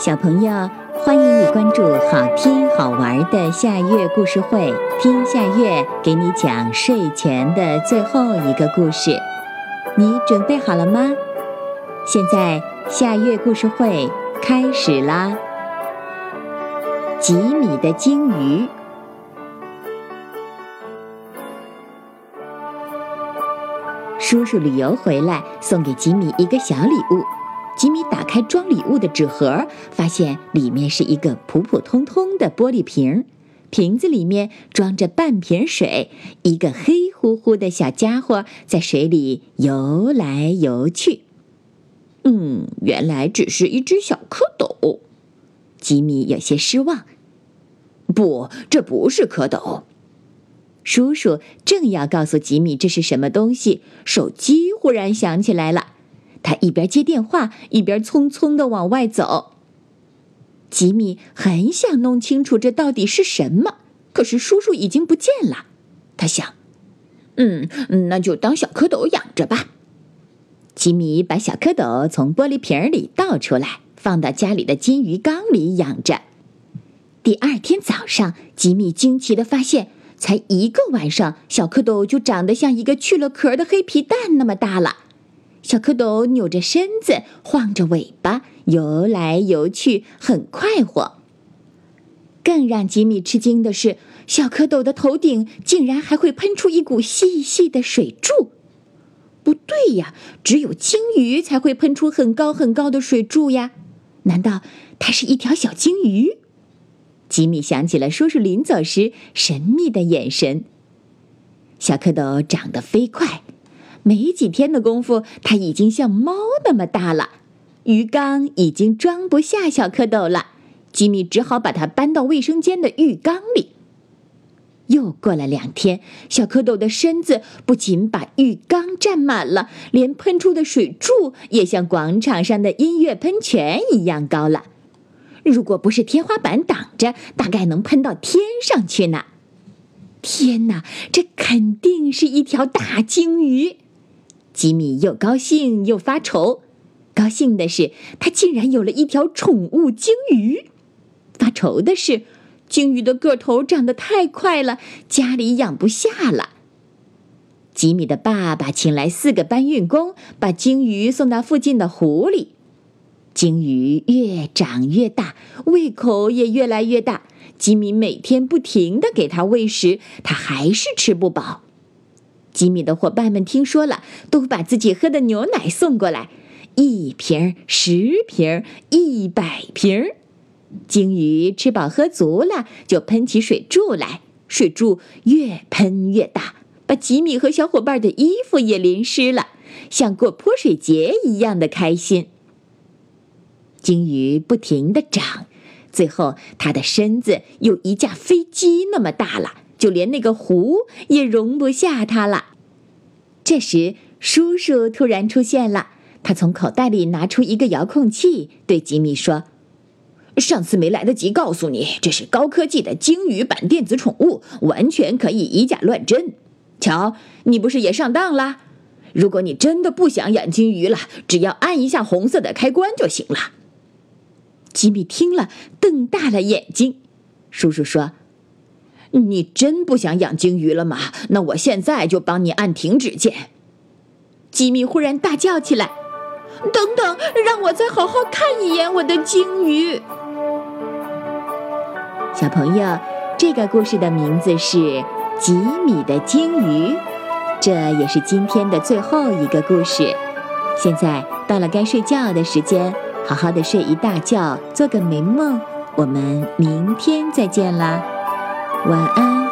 小朋友，欢迎你关注好听好玩的夏月故事会，听夏月给你讲睡前的最后一个故事。你准备好了吗？现在夏月故事会开始啦！吉米的鲸鱼，叔叔旅游回来，送给吉米一个小礼物。吉米打开装礼物的纸盒，发现里面是一个普普通通的玻璃瓶，瓶子里面装着半瓶水，一个黑乎乎的小家伙在水里游来游去。嗯，原来只是一只小蝌蚪。吉米有些失望。不，这不是蝌蚪。叔叔正要告诉吉米这是什么东西，手机忽然响起来了。他一边接电话，一边匆匆的往外走。吉米很想弄清楚这到底是什么，可是叔叔已经不见了。他想，嗯，那就当小蝌蚪养着吧。吉米把小蝌蚪从玻璃瓶里倒出来，放到家里的金鱼缸里养着。第二天早上，吉米惊奇的发现，才一个晚上，小蝌蚪就长得像一个去了壳的黑皮蛋那么大了。小蝌蚪扭着身子，晃着尾巴，游来游去，很快活。更让吉米吃惊的是，小蝌蚪的头顶竟然还会喷出一股细细的水柱。不对呀，只有鲸鱼才会喷出很高很高的水柱呀！难道它是一条小鲸鱼？吉米想起了叔叔临走时神秘的眼神。小蝌蚪长得飞快。没几天的功夫，它已经像猫那么大了，鱼缸已经装不下小蝌蚪了。吉米只好把它搬到卫生间的浴缸里。又过了两天，小蝌蚪的身子不仅把浴缸占满了，连喷出的水柱也像广场上的音乐喷泉一样高了。如果不是天花板挡着，大概能喷到天上去呢。天哪，这肯定是一条大鲸鱼！吉米又高兴又发愁。高兴的是，他竟然有了一条宠物鲸鱼；发愁的是，鲸鱼的个头长得太快了，家里养不下了。吉米的爸爸请来四个搬运工，把鲸鱼送到附近的湖里。鲸鱼越长越大，胃口也越来越大。吉米每天不停的给它喂食，它还是吃不饱。吉米的伙伴们听说了，都把自己喝的牛奶送过来，一瓶、十瓶、一百瓶。鲸鱼吃饱喝足了，就喷起水柱来，水柱越喷越大，把吉米和小伙伴的衣服也淋湿了，像过泼水节一样的开心。鲸鱼不停的长，最后它的身子有一架飞机那么大了。就连那个湖也容不下它了。这时，叔叔突然出现了，他从口袋里拿出一个遥控器，对吉米说：“上次没来得及告诉你，这是高科技的鲸鱼版电子宠物，完全可以以假乱真。瞧，你不是也上当了？如果你真的不想养鲸鱼了，只要按一下红色的开关就行了。”吉米听了，瞪大了眼睛。叔叔说。你真不想养鲸鱼了吗？那我现在就帮你按停止键。吉米忽然大叫起来：“等等，让我再好好看一眼我的鲸鱼！”小朋友，这个故事的名字是《吉米的鲸鱼》，这也是今天的最后一个故事。现在到了该睡觉的时间，好好的睡一大觉，做个美梦。我们明天再见啦！晚安。